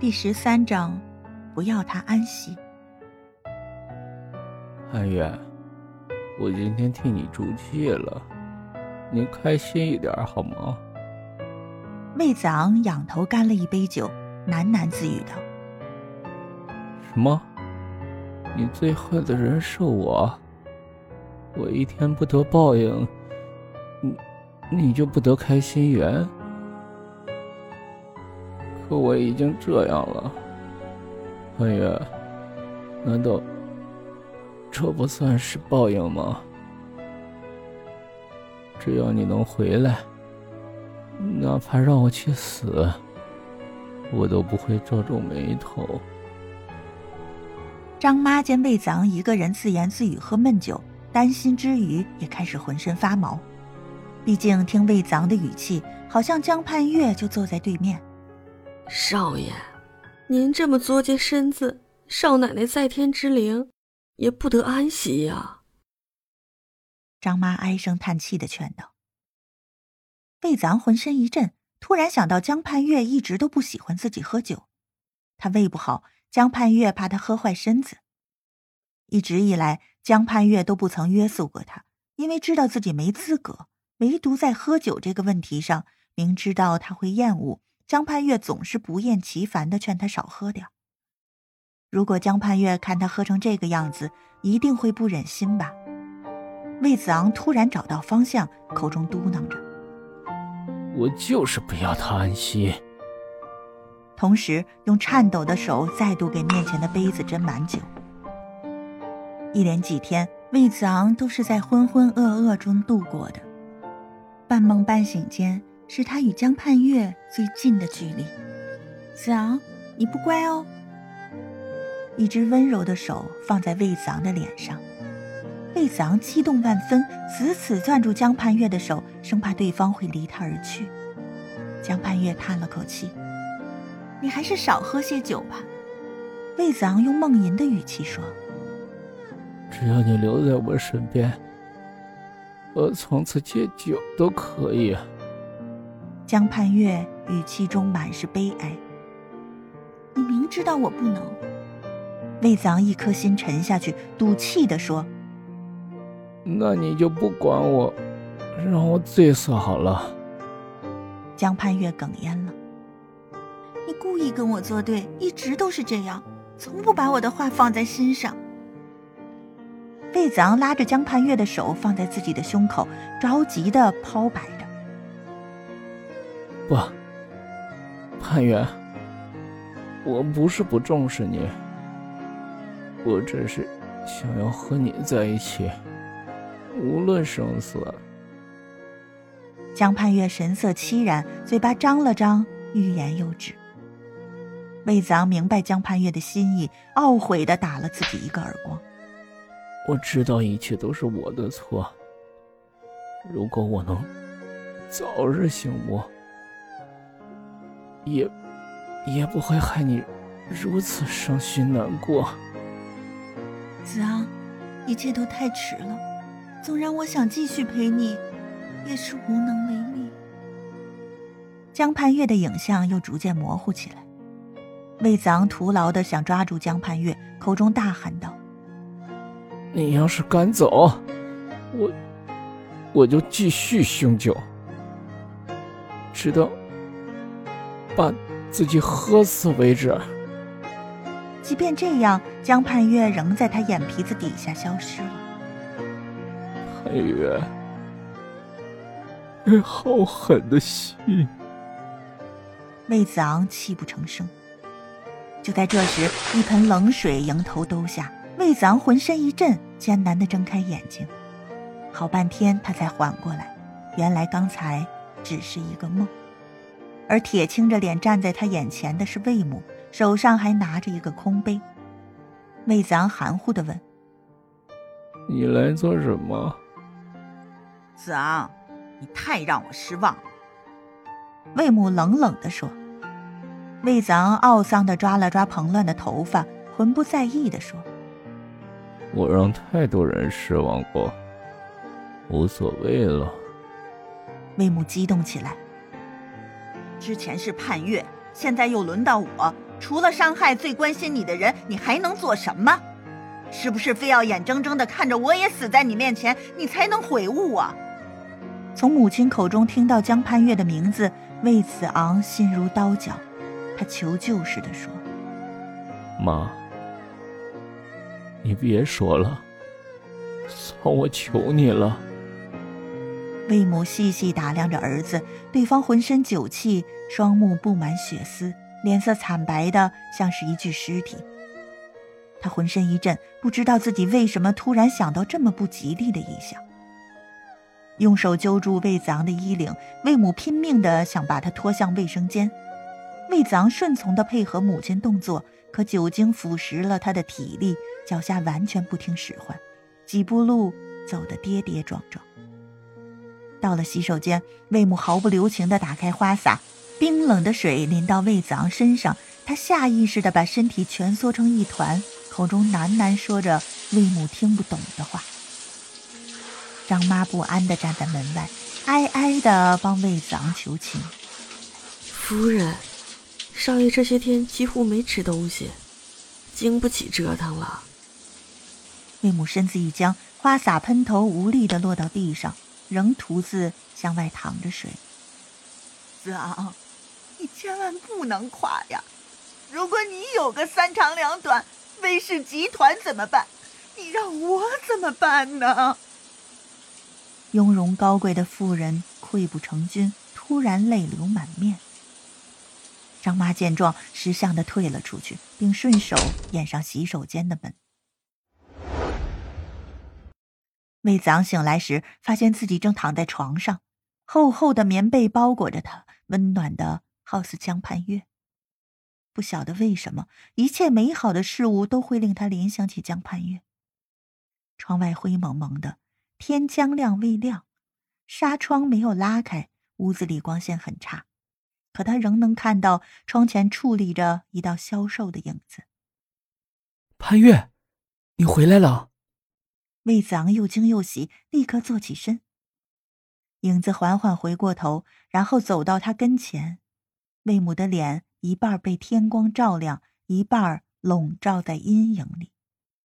第十三章，不要他安息。汉月，我今天替你出气了，你开心一点好吗？魏子昂仰头干了一杯酒，喃喃自语道：“什么？你最恨的人是我？我一天不得报应，你你就不得开心缘？”可我已经这样了，汉月，难道这不算是报应吗？只要你能回来，哪怕让我去死，我都不会皱皱眉头。张妈见魏子昂一个人自言自语喝闷酒，担心之余也开始浑身发毛。毕竟听魏子昂的语气，好像江盼月就坐在对面。少爷，您这么作践身子，少奶奶在天之灵也不得安息呀。张妈唉声叹气的劝道。魏子昂浑身一震，突然想到江盼月一直都不喜欢自己喝酒，他胃不好，江盼月怕他喝坏身子。一直以来，江盼月都不曾约束过他，因为知道自己没资格，唯独在喝酒这个问题上，明知道他会厌恶。江盼月总是不厌其烦的劝他少喝点。如果江盼月看他喝成这个样子，一定会不忍心吧？魏子昂突然找到方向，口中嘟囔着：“我就是不要他安息。”同时用颤抖的手再度给面前的杯子斟满酒。一连几天，魏子昂都是在浑浑噩噩中度过的，半梦半醒间。是他与江盼月最近的距离。子昂，你不乖哦。一只温柔的手放在魏子昂的脸上，魏子昂激动万分，死死攥住江盼月的手，生怕对方会离他而去。江盼月叹了口气：“你还是少喝些酒吧。”魏子昂用梦吟的语气说：“只要你留在我身边，我从此戒酒都可以。”江盼月语气中满是悲哀。你明知道我不能。魏子昂一颗心沉下去，赌气地说：“那你就不管我，让我醉死好了。”江盼月哽咽了：“你故意跟我作对，一直都是这样，从不把我的话放在心上。”魏子昂拉着江盼月的手放在自己的胸口，着急地抛摆。不，潘远，我不是不重视你，我只是想要和你在一起，无论生死。江盼月神色凄然，嘴巴张了张，欲言又止。魏子昂明白江盼月的心意，懊悔的打了自己一个耳光。我知道一切都是我的错，如果我能早日醒悟。也，也不会害你如此伤心难过。子昂，一切都太迟了。纵然我想继续陪你，也是无能为力。江盼月的影像又逐渐模糊起来。魏子昂徒劳的想抓住江盼月，口中大喊道：“你要是敢走，我，我就继续酗酒，直到……”把自己喝死为止。即便这样，江盼月仍在他眼皮子底下消失了。盼月，你好狠的心！魏子昂泣不成声。就在这时，一盆冷水迎头兜下，魏子昂浑身一震，艰难的睁开眼睛，好半天他才缓过来，原来刚才只是一个梦。而铁青着脸站在他眼前的是魏母，手上还拿着一个空杯。魏子昂含糊的问：“你来做什么？”子昂，你太让我失望了。”魏母冷冷的说。魏子昂懊丧的抓了抓蓬乱的头发，浑不在意的说：“我让太多人失望过，无所谓了。”魏母激动起来。之前是盼月，现在又轮到我，除了伤害最关心你的人，你还能做什么？是不是非要眼睁睁的看着我也死在你面前，你才能悔悟啊？从母亲口中听到江盼月的名字，魏子昂心如刀绞，他求救似的说：“妈，你别说了，算，我求你了。”魏母细细打量着儿子，对方浑身酒气，双目布满血丝，脸色惨白的像是一具尸体。他浑身一震，不知道自己为什么突然想到这么不吉利的意象。用手揪住魏子昂的衣领，魏母拼命的想把他拖向卫生间。魏子昂顺从的配合母亲动作，可酒精腐蚀了他的体力，脚下完全不听使唤，几步路走得跌跌撞撞。到了洗手间，魏母毫不留情地打开花洒，冰冷的水淋到魏子昂身上，他下意识地把身体蜷缩成一团，口中喃喃说着魏母听不懂的话。张妈不安地站在门外，哀哀地帮魏子昂求情：“夫人，少爷这些天几乎没吃东西，经不起折腾了。”魏母身子一僵，花洒喷头无力地落到地上。仍独自向外淌着水。子昂，你千万不能垮呀！如果你有个三长两短，威氏集团怎么办？你让我怎么办呢？雍容高贵的妇人溃不成军，突然泪流满面。张妈见状，识相的退了出去，并顺手掩上洗手间的门。魏子昂醒来时，发现自己正躺在床上，厚厚的棉被包裹着他，温暖的好似江畔月。不晓得为什么，一切美好的事物都会令他联想起江畔月。窗外灰蒙蒙的，天将亮未亮，纱窗没有拉开，屋子里光线很差，可他仍能看到窗前矗立着一道消瘦的影子。潘月，你回来了。魏子昂又惊又喜，立刻坐起身。影子缓缓回过头，然后走到他跟前。魏母的脸一半被天光照亮，一半笼罩在阴影里。